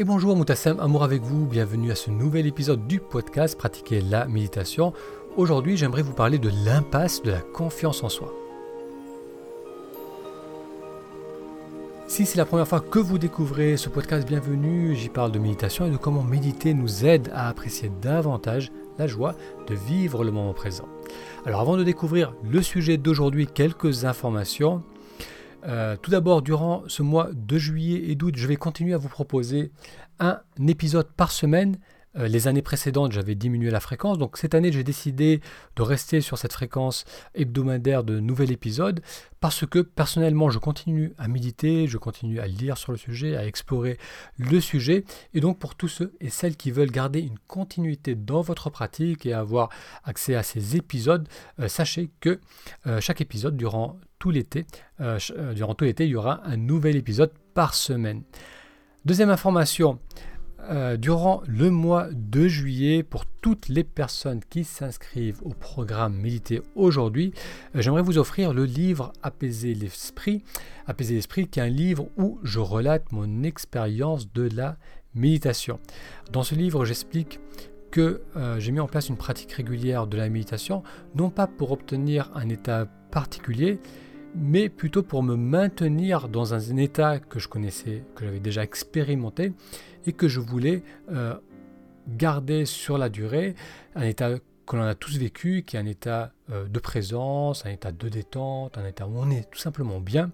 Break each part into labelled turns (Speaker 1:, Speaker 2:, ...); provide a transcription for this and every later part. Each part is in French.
Speaker 1: Et bonjour Moutassem, amour avec vous, bienvenue à ce nouvel épisode du podcast Pratiquer la méditation. Aujourd'hui j'aimerais vous parler de l'impasse de la confiance en soi. Si c'est la première fois que vous découvrez ce podcast, bienvenue, j'y parle de méditation et de comment méditer nous aide à apprécier davantage la joie de vivre le moment présent. Alors avant de découvrir le sujet d'aujourd'hui, quelques informations. Euh, tout d'abord, durant ce mois de juillet et d'août, je vais continuer à vous proposer un épisode par semaine. Euh, les années précédentes, j'avais diminué la fréquence. Donc cette année, j'ai décidé de rester sur cette fréquence hebdomadaire de nouvel épisode parce que personnellement, je continue à méditer, je continue à lire sur le sujet, à explorer le sujet. Et donc pour tous ceux et celles qui veulent garder une continuité dans votre pratique et avoir accès à ces épisodes, euh, sachez que chaque épisode durant tout l'été. Euh, euh, durant tout l'été, il y aura un nouvel épisode par semaine. Deuxième information, euh, durant le mois de juillet, pour toutes les personnes qui s'inscrivent au programme Méditer aujourd'hui, j'aimerais vous offrir le livre Apaiser l'esprit. Apaiser l'esprit, qui est un livre où je relate mon expérience de la méditation. Dans ce livre, j'explique que j'ai mis en place une pratique régulière de la méditation, non pas pour obtenir un état particulier, mais plutôt pour me maintenir dans un état que je connaissais, que j'avais déjà expérimenté et que je voulais euh, garder sur la durée, un état que l'on a tous vécu, qui est un état euh, de présence, un état de détente, un état où on est tout simplement bien,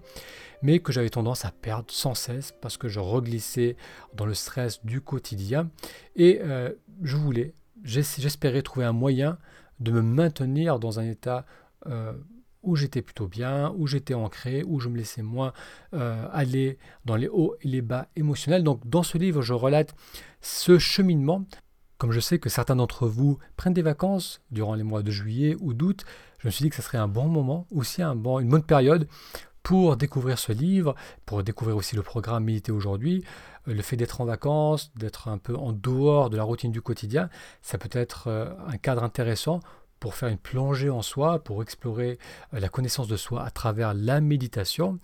Speaker 1: mais que j'avais tendance à perdre sans cesse parce que je reglissais dans le stress du quotidien. Et euh, je voulais, j'espérais trouver un moyen de me maintenir dans un état où j'étais plutôt bien, où j'étais ancré, où je me laissais moins euh, aller dans les hauts et les bas émotionnels. Donc dans ce livre, je relate ce cheminement. Comme je sais que certains d'entre vous prennent des vacances durant les mois de juillet ou d'août, je me suis dit que ce serait un bon moment, aussi un bon, une bonne période pour découvrir ce livre, pour découvrir aussi le programme Méditer aujourd'hui. Euh, le fait d'être en vacances, d'être un peu en dehors de la routine du quotidien, ça peut être euh, un cadre intéressant pour faire une plongée en soi, pour explorer euh, la connaissance de soi à travers la méditation.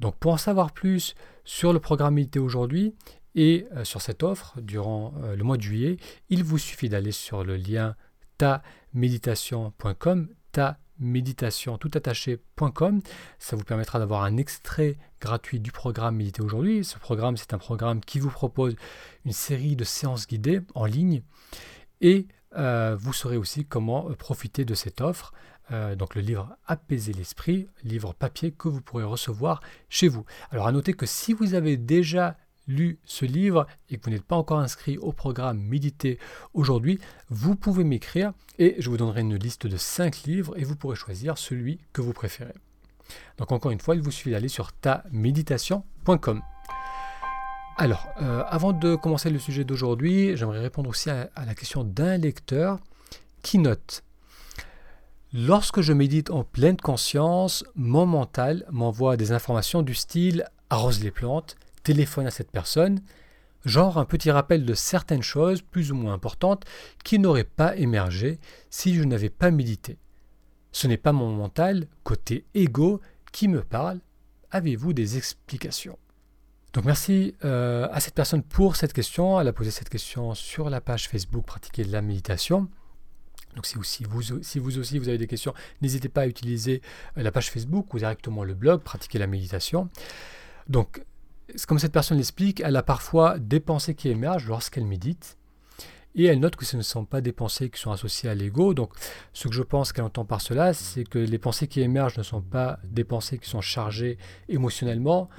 Speaker 1: Donc pour en savoir plus sur le programme Méditer aujourd'hui et euh, sur cette offre durant euh, le mois de juillet, il vous suffit d'aller sur le lien taméditation.com, ta méditation tout attaché.com. Ça vous permettra d'avoir un extrait gratuit du programme Méditer aujourd'hui. Ce programme, c'est un programme qui vous propose une série de séances guidées en ligne et euh, vous saurez aussi comment euh, profiter de cette offre. Euh, donc le livre Apaiser l'esprit, livre papier que vous pourrez recevoir chez vous. Alors à noter que si vous avez déjà lu ce livre et que vous n'êtes pas encore inscrit au programme Méditer aujourd'hui, vous pouvez m'écrire et je vous donnerai une liste de 5 livres et vous pourrez choisir celui que vous préférez. Donc encore une fois, il vous suffit d'aller sur taméditation.com. Alors, euh, avant de commencer le sujet d'aujourd'hui, j'aimerais répondre aussi à, la question d'un lecteur qui note Lorsque je médite en pleine conscience, mon mental m'envoie des informations du style arrose les plantes, téléphone à cette personne, genre un petit rappel de certaines choses plus ou moins importantes qui n'auraient pas émergé si je n'avais pas médité. Ce n'est pas mon mental, côté ego, qui me parle. Avez-vous des explications? Donc merci euh, à cette personne pour cette question. Elle a posé cette question sur la page Facebook Pratiquer la méditation. Donc si, si, vous, si vous aussi vous avez des questions, n'hésitez pas à utiliser euh, la page Facebook ou directement le blog Pratiquer la méditation. Donc comme cette personne l'explique, elle a parfois des pensées qui émergent lorsqu'elle médite. Et elle note que ce ne sont pas des pensées qui sont associées à l'ego. Donc ce que je pense qu'elle entend par cela, c'est que les pensées qui émergent ne sont pas des pensées qui sont chargées émotionnellement,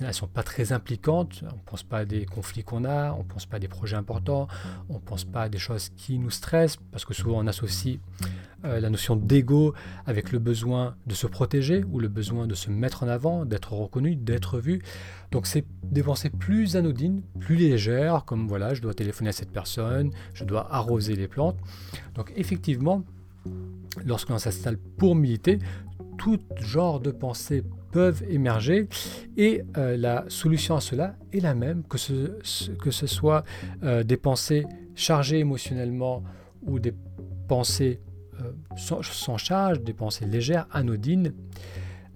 Speaker 1: elles ne sont pas très impliquantes, on ne pense pas à des conflits qu'on a, on ne pense pas à des projets importants, on ne pense pas à des choses qui nous stressent, parce que souvent on associe euh, la notion d'ego avec le besoin de se protéger ou le besoin de se mettre en avant, d'être reconnu, d'être vu. Donc c'est des pensées plus anodines, plus légères, comme voilà, je dois téléphoner à cette personne, je dois arroser les plantes. Donc effectivement, lorsqu'on s'installe pour militer, tout genre de pensées peuvent émerger et euh, la solution à cela est la même, que ce, soit euh, des pensées chargées émotionnellement ou des pensées euh, sans, charge, des pensées légères, anodines.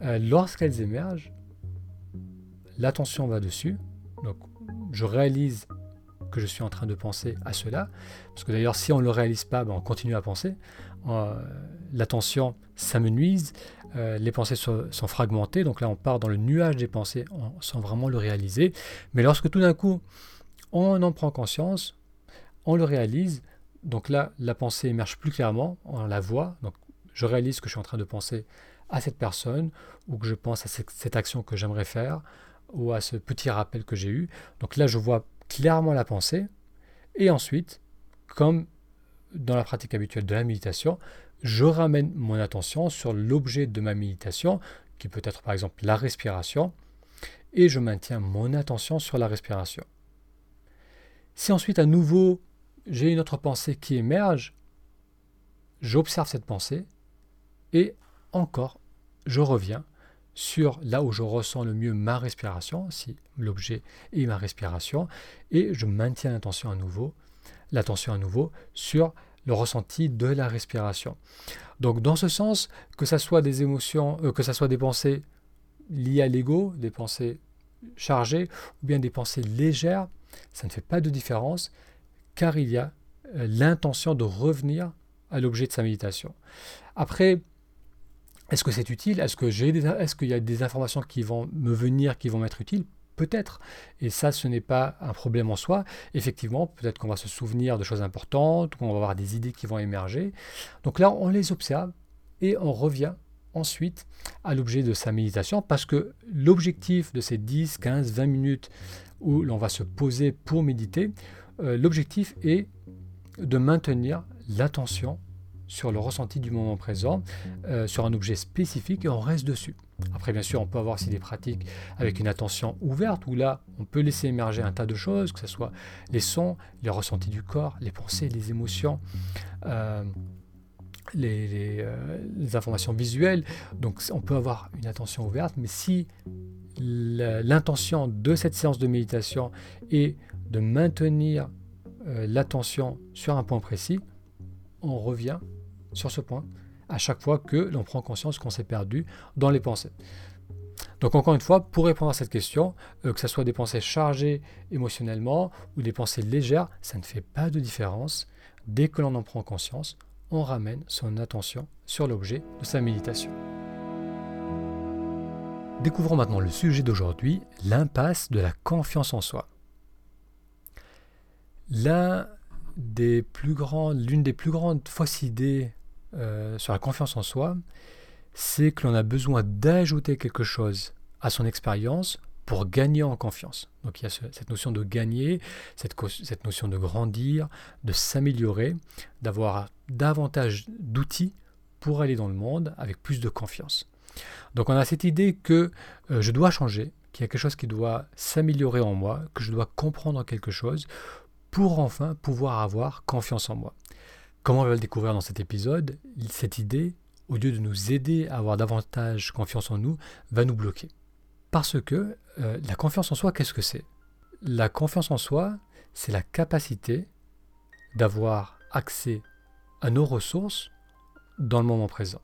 Speaker 1: Lorsqu'elles émergent, l'attention va dessus. Donc je réalise que je suis en train de penser à cela. Parce que d'ailleurs, si on ne le réalise pas, ben, on continue à penser. Euh, l'attention s'amenuise, euh, les pensées sont, fragmentées, donc là on part dans le nuage des pensées sans vraiment le réaliser. Mais lorsque tout d'un coup on en prend conscience, on le réalise, donc là la pensée émerge plus clairement, on la voit, donc je réalise que je suis en train de penser à cette personne ou que je pense à cette action que j'aimerais faire ou à ce petit rappel que j'ai eu. Donc là je vois clairement la pensée et ensuite, comme dans la pratique habituelle de la méditation, je ramène mon attention sur l'objet de ma méditation, qui peut être par exemple la respiration, et je maintiens mon attention sur la respiration. Si ensuite à nouveau j'ai une autre pensée qui émerge, j'observe cette pensée et encore je reviens sur là où je ressens le mieux ma respiration, si l'objet est ma respiration, et je maintiens l'attention à nouveau, l'attention à nouveau sur le ressenti de la respiration. Donc dans ce sens, que ce soit des émotions, euh, que ce soit des pensées liées à l'ego, des pensées chargées ou bien des pensées légères, ça ne fait pas de différence car il y a euh, l'intention de revenir à l'objet de sa méditation. Après, est-ce que c'est utile? Est-ce que est-ce qu'il y a des informations qui vont me venir qui vont m'être utiles? Peut-être. Et ça, ce n'est pas un problème en soi. Effectivement, peut-être qu'on va se souvenir de choses importantes, qu'on va avoir des idées qui vont émerger. Donc là, on les observe et on revient ensuite à l'objet de sa méditation parce que l'objectif de ces 10, 15, 20 minutes où l'on va se poser pour méditer, euh, l'objectif est de maintenir l'attention sur le ressenti du moment présent, euh, sur un objet spécifique et on reste dessus. Après, bien sûr, on peut avoir aussi des pratiques avec une attention ouverte où là, on peut laisser émerger un tas de choses, que ce soit les sons, les ressentis du corps, les pensées, les émotions, euh, euh, les, informations visuelles. Donc, on peut avoir une attention ouverte, mais si l'intention de cette séance de méditation est de maintenir l'attention sur un point précis, on revient sur ce point à chaque fois que l'on prend conscience qu'on s'est perdu dans les pensées. Donc encore une fois, pour répondre à cette question, euh, que ce soit des pensées chargées émotionnellement ou des pensées légères, ça ne fait pas de différence. Dès que l'on en prend conscience, on ramène son attention sur l'objet de sa méditation. Découvrons maintenant le sujet d'aujourd'hui, l'impasse de la confiance en soi. L'une des plus grandes fausses idées euh, sur la confiance en soi, c'est que l'on a besoin d'ajouter quelque chose à son expérience pour gagner en confiance. Donc il y a cette notion de gagner, cette, notion de grandir, de s'améliorer, d'avoir davantage d'outils pour aller dans le monde avec plus de confiance. Donc on a cette idée que euh, je dois changer, qu'il y a quelque chose qui doit s'améliorer en moi, que je dois comprendre quelque chose pour enfin pouvoir avoir confiance en moi. Comment on va le découvrir dans cet épisode? Cette idée, au lieu de nous aider à avoir davantage confiance en nous, va nous bloquer. Parce que euh, la confiance en soi, qu'est-ce que c'est? La confiance en soi, c'est la capacité d'avoir accès à nos ressources dans le moment présent.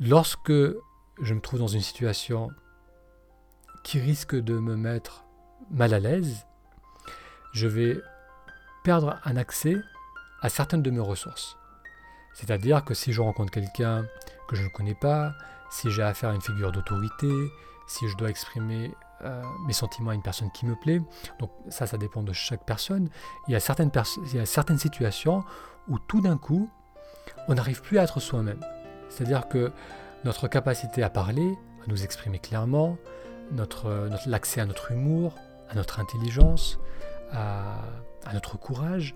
Speaker 1: Lorsque je me trouve dans une situation qui risque de me mettre mal à l'aise, je vais perdre un accès à certaines de mes ressources. C'est-à-dire que si je rencontre quelqu'un que je ne connais pas, si j'ai affaire à une figure d'autorité, si je dois exprimer euh, mes sentiments à une personne qui me plaît, donc ça, ça dépend de chaque personne. Il y a certaines, il y a certaines situations où tout d'un coup, on n'arrive plus à être soi-même. C'est-à-dire que notre capacité à parler, à nous exprimer clairement, notre, l'accès à notre humour, à notre intelligence, à, à notre courage,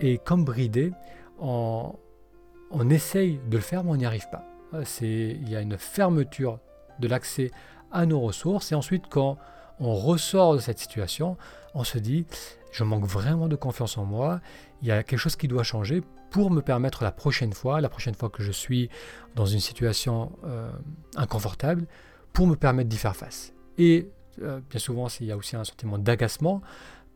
Speaker 1: et comme bridé, on, essaye de le faire, mais on n'y arrive pas. Il y a une fermeture de l'accès à nos ressources, et ensuite, quand on ressort de cette situation, on se dit, je manque vraiment de confiance en moi, il y a quelque chose qui doit changer pour me permettre la prochaine fois, la prochaine fois que je suis dans une situation euh, inconfortable, pour me permettre d'y faire face. Et euh, bien souvent, il y a aussi un sentiment d'agacement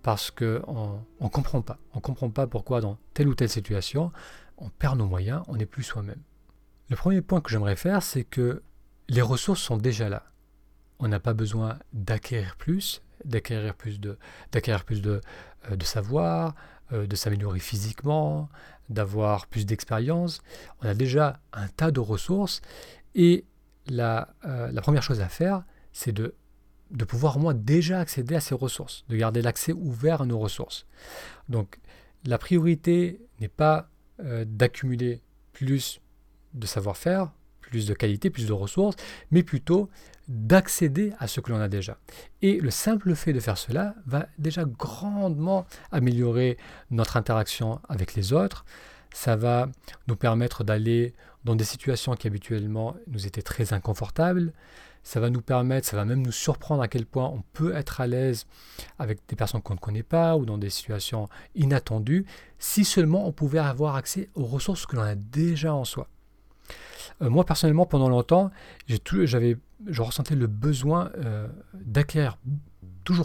Speaker 1: parce qu'on ne comprend pas. On ne comprend pas pourquoi dans telle ou telle situation, on perd nos moyens, on n'est plus soi-même. Le premier point que j'aimerais faire, c'est que les ressources sont déjà là. On n'a pas besoin d'acquérir plus, d'acquérir plus de, d'acquérir plus de, euh, de savoir, euh, de s'améliorer physiquement, d'avoir plus d'expérience. On a déjà un tas de ressources et la, euh, la première chose à faire, c'est de, de pouvoir moi déjà accéder à ces ressources, de garder l'accès ouvert à nos ressources. Donc la priorité n'est pas d'accumuler plus de savoir-faire, plus de qualité, plus de ressources, mais plutôt d'accéder à ce que l'on a déjà. Et le simple fait de faire cela va déjà grandement améliorer notre interaction avec les autres. Ça va nous permettre d'aller dans des situations qui habituellement nous étaient très inconfortables. Ça va nous permettre, ça va même nous surprendre à quel point on peut être à l'aise avec des personnes qu'on ne connaît pas ou dans des situations inattendues, si seulement on pouvait avoir accès aux ressources que l'on a déjà en soi. Euh, moi, personnellement, pendant longtemps, j'avais, je ressentais le besoin euh, d'acquérir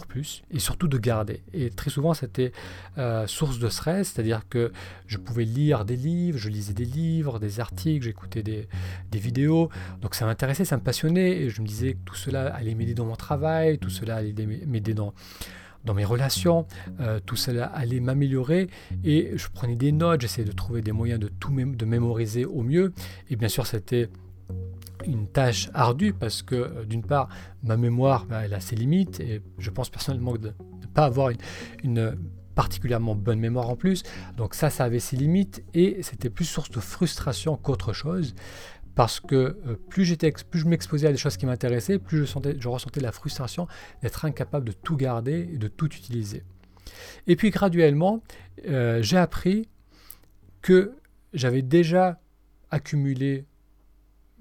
Speaker 1: plus et surtout de garder. Et très souvent, c'était euh, source de stress, c'est-à-dire que je pouvais lire des livres, je lisais des livres, des articles, j'écoutais des, des, vidéos. Donc ça m'intéressait, ça me passionnait et je me disais que tout cela allait m'aider dans mon travail, tout cela allait m'aider dans dans mes relations, euh, tout cela allait m'améliorer et je prenais des notes, j'essayais de trouver des moyens de tout de mémoriser au mieux. Et bien sûr, c'était une tâche ardue parce que euh, d'une part, ma mémoire, bah, elle a ses limites et je pense personnellement de ne pas avoir une, particulièrement bonne mémoire en plus. Donc ça, ça avait ses limites et c'était plus source de frustration qu'autre chose parce que euh, plus, plus je m'exposais à des choses qui m'intéressaient, plus je, sentais, je ressentais la frustration d'être incapable de tout garder et de tout utiliser. Et puis graduellement, euh, j'ai appris que j'avais déjà accumulé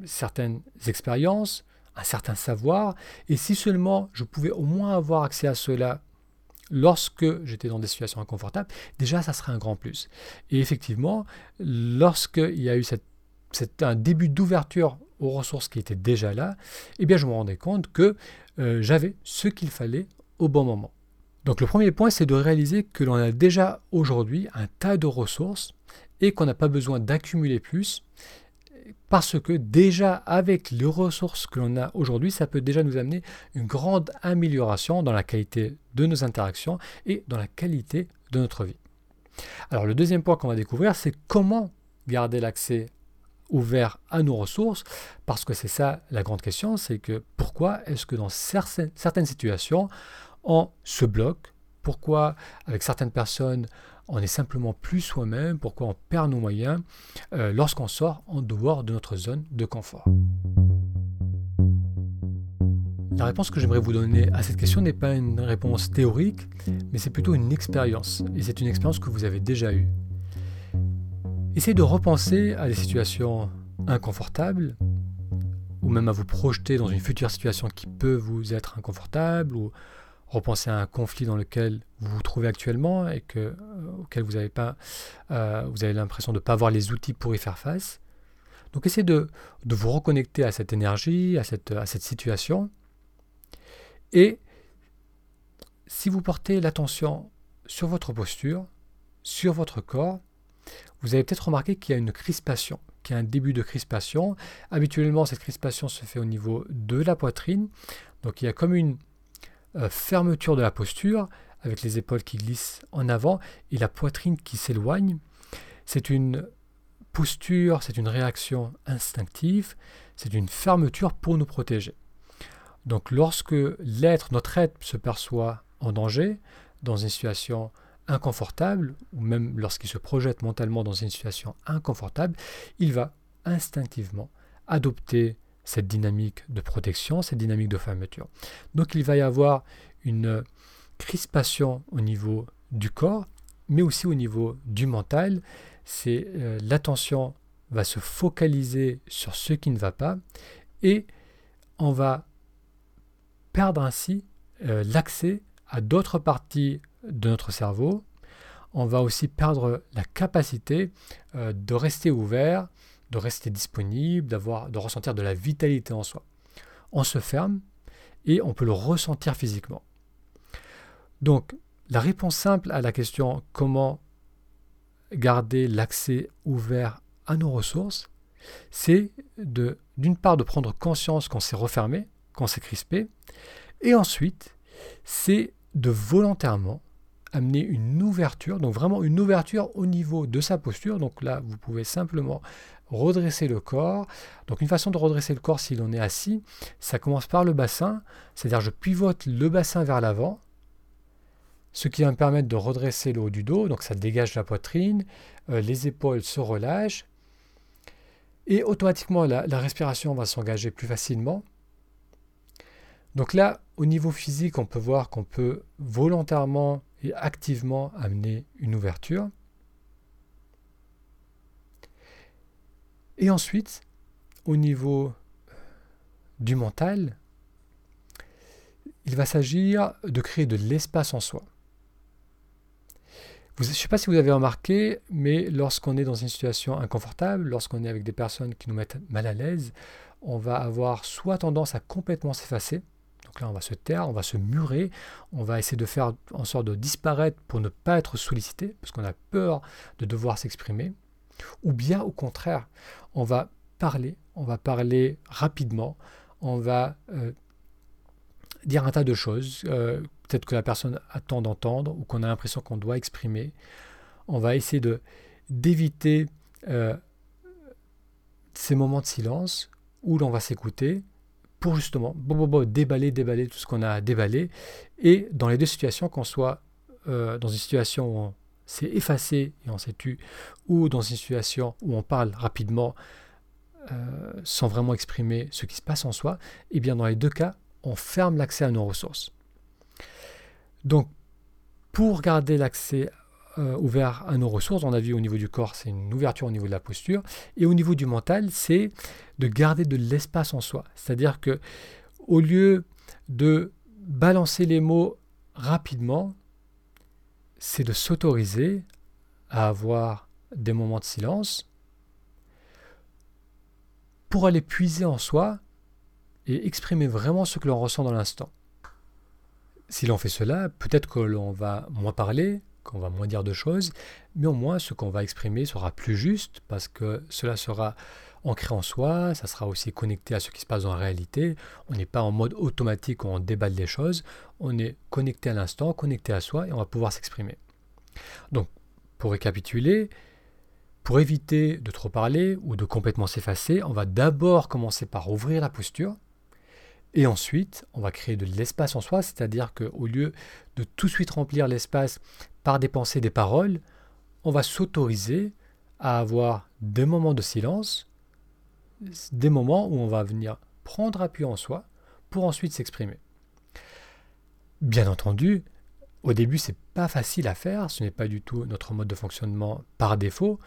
Speaker 1: certaines expériences, un certain savoir, et si seulement je pouvais au moins avoir accès à cela lorsque j'étais dans des situations inconfortables, déjà ça serait un grand plus. Et effectivement, lorsqu'il y a eu cette un début d'ouverture aux ressources qui étaient déjà là, eh bien je me rendais compte que euh, j'avais ce qu'il fallait au bon moment. Donc le premier point, c'est de réaliser que l'on a déjà aujourd'hui un tas de ressources et qu'on n'a pas besoin d'accumuler plus, parce que déjà avec les ressources que l'on a aujourd'hui, ça peut déjà nous amener une grande amélioration dans la qualité de nos interactions et dans la qualité de notre vie. Alors le deuxième point qu'on va découvrir, c'est comment garder l'accès ouvert à nos ressources, parce que c'est ça la grande question, c'est que pourquoi est-ce que dans certaines, situations, on se bloque? Pourquoi avec certaines personnes, on est simplement plus soi-même Pourquoi on perd nos moyens euh, lorsqu'on sort en dehors de notre zone de confort la réponse que j'aimerais vous donner à cette question n'est pas une réponse théorique, mais c'est plutôt une expérience. Et c'est une expérience que vous avez déjà eue. Essayez de repenser à des situations inconfortables, ou même à vous projeter dans une future situation qui peut vous être inconfortable, ou repenser à un conflit dans lequel vous vous trouvez actuellement et que, auquel vous avez, pas, euh, avez l'impression de ne pas avoir les outils pour y faire face. Donc essayez de, vous reconnecter à cette énergie, à cette, à cette situation. Et si vous portez l'attention sur votre posture, sur votre corps, vous avez peut-être remarqué qu'il y a une crispation, qu'il y a un début de crispation. Habituellement, cette crispation se fait au niveau de la poitrine. Donc il y a comme une euh, fermeture de la posture, avec les épaules qui glissent en avant et la poitrine qui s'éloigne. C'est une posture, c'est une réaction instinctive, c'est une fermeture pour nous protéger. Donc lorsque l'être, notre être se perçoit en danger, dans une situation inconfortable, ou même lorsqu'il se projette mentalement dans une situation inconfortable, il va instinctivement adopter cette dynamique de protection, cette dynamique de fermeture. Donc il va y avoir une crispation au niveau du corps, mais aussi au niveau du mental. C'est euh, l'attention va se focaliser sur ce qui ne va pas et on va perdre ainsi euh, l'accès à d'autres parties de notre cerveau, on va aussi perdre la capacité euh, de rester ouvert, de rester disponible, d'avoir, de ressentir de la vitalité en soi. On se ferme et on peut le ressentir physiquement. Donc, la réponse simple à la question comment garder l'accès ouvert à nos ressources, c'est d'une part, de prendre conscience qu'on s'est refermé, qu'on s'est crispé, et ensuite, c'est de volontairement amener une ouverture, donc vraiment une ouverture au niveau de sa posture. Donc là, vous pouvez simplement redresser le corps. Donc une façon de redresser le corps si l'on est assis, ça commence par le bassin, c'est-à-dire je pivote le bassin vers l'avant, ce qui va me permettre de redresser le haut du dos, donc ça dégage la poitrine, euh, les épaules se relâchent, et automatiquement la, la respiration va s'engager plus facilement. Donc là, au niveau physique, on peut voir qu'on peut volontairement et activement amener une ouverture. Et ensuite, au niveau du mental, il va s'agir de créer de l'espace en soi. Je ne sais pas si vous avez remarqué, mais lorsqu'on est dans une situation inconfortable, lorsqu'on est avec des personnes qui nous mettent mal à l'aise, on va avoir soit tendance à complètement s'effacer, donc là, on va se taire, on va se murer, on va essayer de faire en sorte de disparaître pour ne pas être sollicité, parce qu'on a peur de devoir s'exprimer. Ou bien au contraire, on va parler, on va parler rapidement, on va euh, dire un tas de choses, euh, peut-être que la personne attend d'entendre ou qu'on a l'impression qu'on doit exprimer. On va essayer de d'éviter euh, ces moments de silence où l'on va s'écouter pour justement déballer, déballer tout ce qu'on a à déballer. Et dans les deux situations, qu'on soit euh, dans une situation où on s'est effacé et on s'est tu, ou dans une situation où on parle rapidement sans vraiment exprimer ce qui se passe en soi, et eh bien dans les deux cas, on ferme l'accès à nos ressources. Donc, pour garder l'accès euh, ouvert à nos ressources. On a vu au niveau du corps, c'est une ouverture au niveau de la posture. Et au niveau du mental, c'est de garder de l'espace en soi. C'est-à-dire que au lieu de balancer les mots rapidement, c'est de s'autoriser à avoir des moments de silence pour aller puiser en soi et exprimer vraiment ce que l'on ressent dans l'instant. Si l'on fait cela, peut-être que l'on va moins parler, qu'on va moins dire de choses, mais au moins ce qu'on va exprimer sera plus juste parce que cela sera ancré en soi, ça sera aussi connecté à ce qui se passe en réalité. On n'est pas en mode automatique où on déballe les choses, on est connecté à l'instant, connecté à soi et on va pouvoir s'exprimer. Donc, pour récapituler, pour éviter de trop parler ou de complètement s'effacer, on va d'abord commencer par ouvrir la posture. Et ensuite, on va créer de l'espace en soi, c'est-à-dire qu'au lieu de tout de suite remplir l'espace par des pensées, des paroles, on va s'autoriser à avoir des moments de silence, des moments où on va venir prendre appui en soi pour ensuite s'exprimer. Bien entendu, au début, c'est pas facile à faire, ce n'est pas du tout notre mode de fonctionnement par défaut,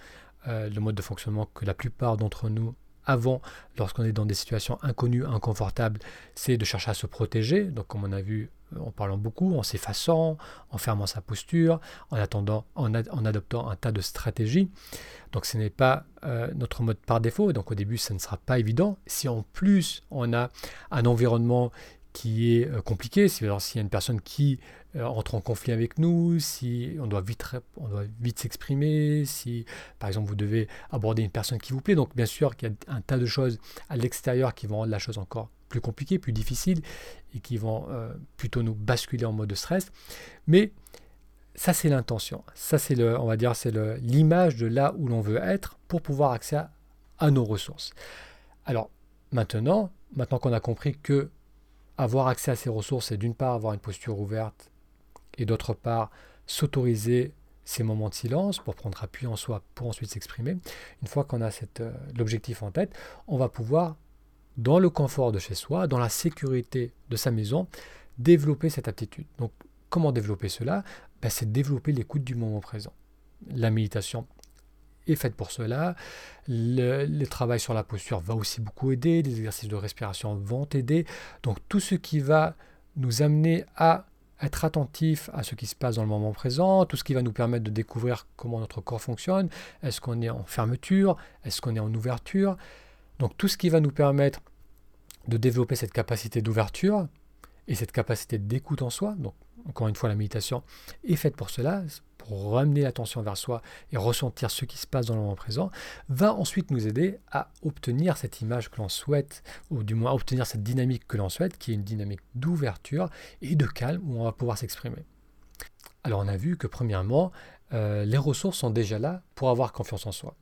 Speaker 1: euh, le mode de fonctionnement que la plupart d'entre nous avons lorsqu'on est dans des situations inconnues, inconfortables, c'est de chercher à se protéger. Donc, comme on a vu en parlant beaucoup, en s'effaçant, en fermant sa posture, en, attendant, en, adoptant un tas de stratégies. Donc ce n'est pas euh, notre mode par défaut, donc au début ça ne sera pas évident. Si en plus on a un environnement qui est euh, compliqué, si, alors s'il y a une personne qui euh, entre en conflit avec nous, si on doit vite, vite s'exprimer, si par exemple vous devez aborder une personne qui vous plaît, donc bien sûr qu'il y a un tas de choses à l'extérieur qui vont rendre la chose encore plus compliquée, plus difficile, et qui vont euh, plutôt nous basculer en mode de stress. Mais ça c'est l'intention, ça c'est le, on va dire, c'est l'image de là où l'on veut être pour pouvoir accéder à, à nos ressources. Alors maintenant, maintenant qu'on a compris que avoir accès à ces ressources, c'est d'une part avoir une posture ouverte et d'autre part s'autoriser ces moments de silence pour prendre appui en soi, pour ensuite s'exprimer. Une fois qu'on a euh, l'objectif en tête, on va pouvoir, dans le confort de chez soi, dans la sécurité de sa maison, développer cette aptitude. Donc, comment développer cela? Ben, C'est développer l'écoute du moment présent. La méditation est faite pour cela. Le, le, travail sur la posture va aussi beaucoup aider. Les exercices de respiration vont aider. Donc tout ce qui va nous amener à être attentif à ce qui se passe dans le moment présent, tout ce qui va nous permettre de découvrir comment notre corps fonctionne, est-ce qu'on est en fermeture, est-ce qu'on est en ouverture? Donc tout ce qui va nous permettre de développer cette capacité d'ouverture et cette capacité d'écoute en soi. Donc encore une fois, la méditation est faite pour cela, ramener l'attention vers soi et ressentir ce qui se passe dans le moment présent, va ensuite nous aider à obtenir cette image que l'on souhaite, ou du moins obtenir cette dynamique que l'on souhaite, qui est une dynamique d'ouverture et de calme où on va pouvoir s'exprimer. Alors on a vu que premièrement, euh, les ressources sont déjà là pour avoir confiance en soi.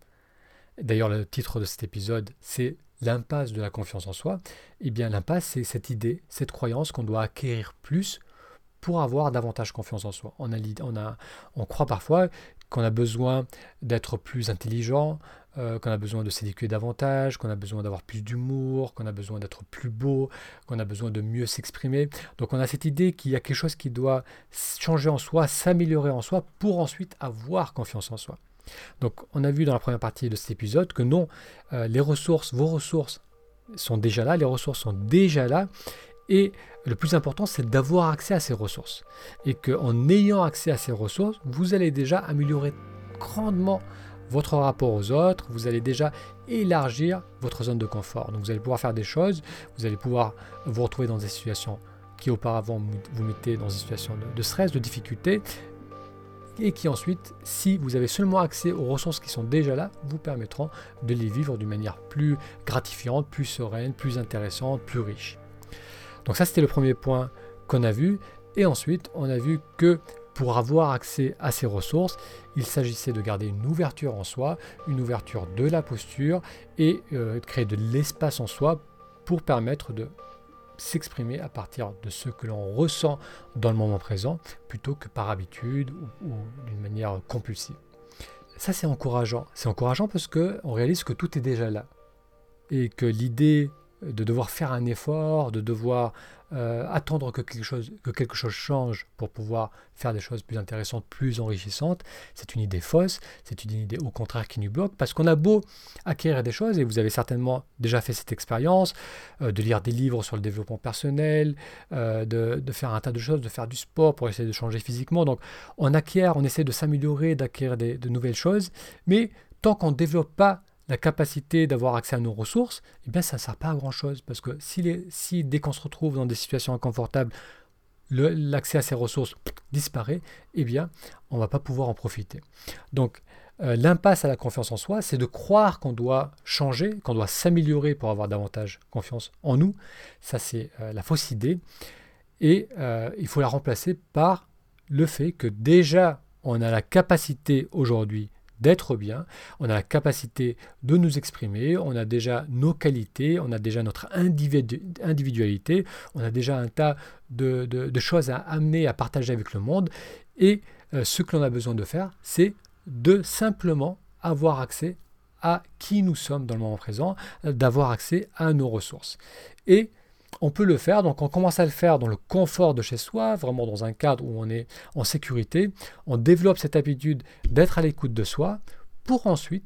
Speaker 1: D'ailleurs, le titre de cet épisode, c'est l'impasse de la confiance en soi. Eh bien, l'impasse, c'est cette idée, cette croyance qu'on doit acquérir plus pour avoir davantage confiance en soi. On, a, on, a, on croit parfois qu'on a besoin d'être plus intelligent, euh, qu'on a besoin de s'éduquer davantage, qu'on a besoin d'avoir plus d'humour, qu'on a besoin d'être plus beau, qu'on a besoin de mieux s'exprimer. Donc on a cette idée qu'il y a quelque chose qui doit changer en soi, s'améliorer en soi pour ensuite avoir confiance en soi. Donc on a vu dans la première partie de cet épisode que non, euh, les ressources, vos ressources sont déjà là, les ressources sont déjà là et le plus important, c'est d'avoir accès à ces ressources. Et qu'en ayant accès à ces ressources, vous allez déjà améliorer grandement votre rapport aux autres, vous allez déjà élargir votre zone de confort. Donc vous allez pouvoir faire des choses, vous allez pouvoir vous retrouver dans des situations qui auparavant vous mettaient dans des situations de, stress, de difficulté, et qui ensuite, si vous avez seulement accès aux ressources qui sont déjà là, vous permettront de les vivre d'une manière plus gratifiante, plus sereine, plus intéressante, plus riche. Donc ça, c'était le premier point qu'on a vu. Et ensuite, on a vu que pour avoir accès à ces ressources, il s'agissait de garder une ouverture en soi, une ouverture de la posture et euh, de créer de l'espace en soi pour permettre de s'exprimer à partir de ce que l'on ressent dans le moment présent plutôt que par habitude ou, d'une manière compulsive. Ça c'est encourageant. C'est encourageant parce qu'on réalise que tout est déjà là et que l'idée de devoir faire un effort, de devoir euh, attendre que quelque, chose, que quelque chose change pour pouvoir faire des choses plus intéressantes, plus enrichissantes, c'est une idée fausse, c'est une idée au contraire qui nous bloque, parce qu'on a beau acquérir des choses, et vous avez certainement déjà fait cette expérience, euh, de lire des livres sur le développement personnel, euh, de, faire un tas de choses, de faire du sport pour essayer de changer physiquement, donc on acquiert, on essaie de s'améliorer, d'acquérir de nouvelles choses, mais tant qu'on ne développe pas la capacité d'avoir accès à nos ressources, eh bien, ça ne sert pas à grand-chose. Parce que si, dès qu'on se retrouve dans des situations inconfortables, l'accès à ces ressources disparaît, eh bien, on ne va pas pouvoir en profiter. Donc, euh, l'impasse à la confiance en soi, c'est de croire qu'on doit changer, qu'on doit s'améliorer pour avoir davantage confiance en nous. Ça, c'est euh, la fausse idée. Et euh, il faut la remplacer par le fait que déjà, on a la capacité aujourd'hui d'être bien, on a la capacité de nous exprimer, on a déjà nos qualités, on a déjà notre individualité, on a déjà un tas de, choses à amener, à partager avec le monde. Et euh, ce que l'on a besoin de faire, c'est de simplement avoir accès à qui nous sommes dans le moment présent, d'avoir accès à nos ressources. Et on peut le faire, donc on commence à le faire dans le confort de chez soi, vraiment dans un cadre où on est en sécurité. On développe cette habitude d'être à l'écoute de soi pour ensuite,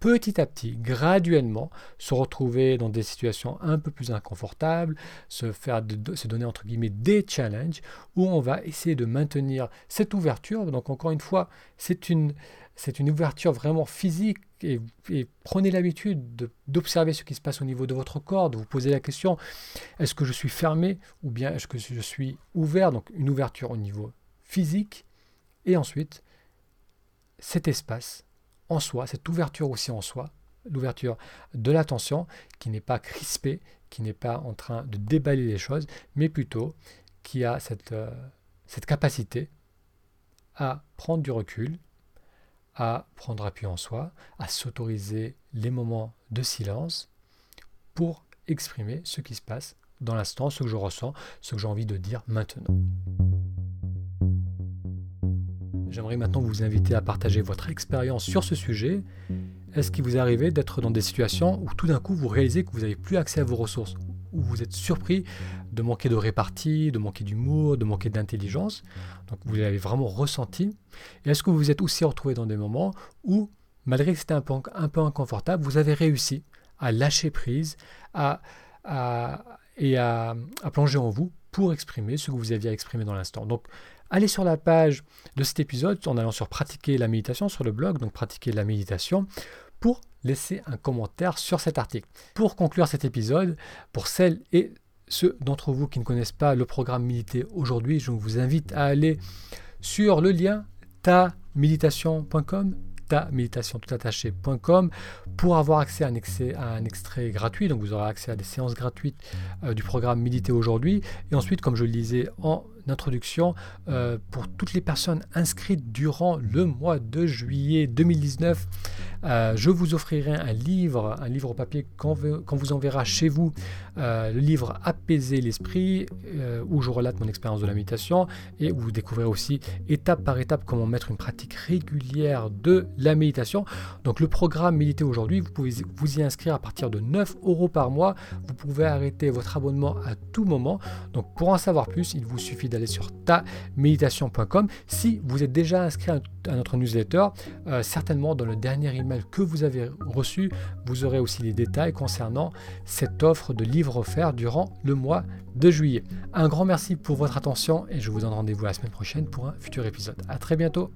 Speaker 1: petit à petit, graduellement, se retrouver dans des situations un peu plus inconfortables, se, faire se donner entre guillemets des challenges où on va essayer de maintenir cette ouverture. Donc encore une fois, c'est une, c'est une ouverture vraiment physique et, prenez l'habitude d'observer ce qui se passe au niveau de votre corps, de vous poser la question, est-ce que je suis fermé ou bien est-ce que je suis ouvert? Donc une ouverture au niveau physique et ensuite cet espace en soi, cette ouverture aussi en soi, l'ouverture de l'attention qui n'est pas crispée, qui n'est pas en train de déballer les choses, mais plutôt qui a cette, euh, cette capacité à prendre du recul, à prendre appui en soi, à s'autoriser les moments de silence pour exprimer ce qui se passe dans l'instant, ce que je ressens, ce que j'ai envie de dire maintenant. J'aimerais maintenant vous inviter à partager votre expérience sur ce sujet. Est-ce qu'il vous arrivé d'être dans des situations où tout d'un coup vous réalisez que vous n'avez plus accès à vos ressources, où vous êtes surpris de manquer de répartie, de manquer d'humour, de manquer d'intelligence. Donc vous l'avez vraiment ressenti. Et est-ce que vous vous êtes aussi retrouvé dans des moments où, malgré que c'était un peu, un peu inconfortable, vous avez réussi à lâcher prise à, et à, à plonger en vous pour exprimer ce que vous aviez à exprimer dans l'instant. Donc allez sur la page de cet épisode en allant sur pratiquer la méditation sur le blog, donc pratiquer la méditation, pour laisser un commentaire sur cet article. Pour conclure cet épisode, pour celles et ceux d'entre vous qui ne connaissent pas le programme Méditer aujourd'hui, je vous invite à aller sur le lien ta méditation.com méditation tout attaché.com pour avoir accès à un, extrait gratuit. Donc vous aurez accès à des séances gratuites euh, du programme Méditer aujourd'hui. Et ensuite, comme je le disais en introduction, euh, pour toutes les personnes inscrites durant le mois de juillet 2019, euh, je vous offrirai un livre, un livre papier qu'on vous enverra chez vous, le livre Apaiser l'esprit, où je relate mon expérience de la méditation et où vous découvrez aussi étape par étape comment mettre une pratique régulière de la méditation. Donc le programme Méditer aujourd'hui, vous pouvez vous y inscrire à partir de 9 euros par mois. Vous pouvez arrêter votre abonnement à tout moment. Donc pour en savoir plus, il vous suffit d'aller sur taméditation.com. Si vous êtes déjà inscrit à, notre newsletter, euh, certainement dans le dernier email que vous avez reçu, vous aurez aussi les détails concernant cette offre de livres offerts durant le mois de juillet. Un grand merci pour votre attention et je vous donne rendez-vous la semaine prochaine pour un futur épisode. A très bientôt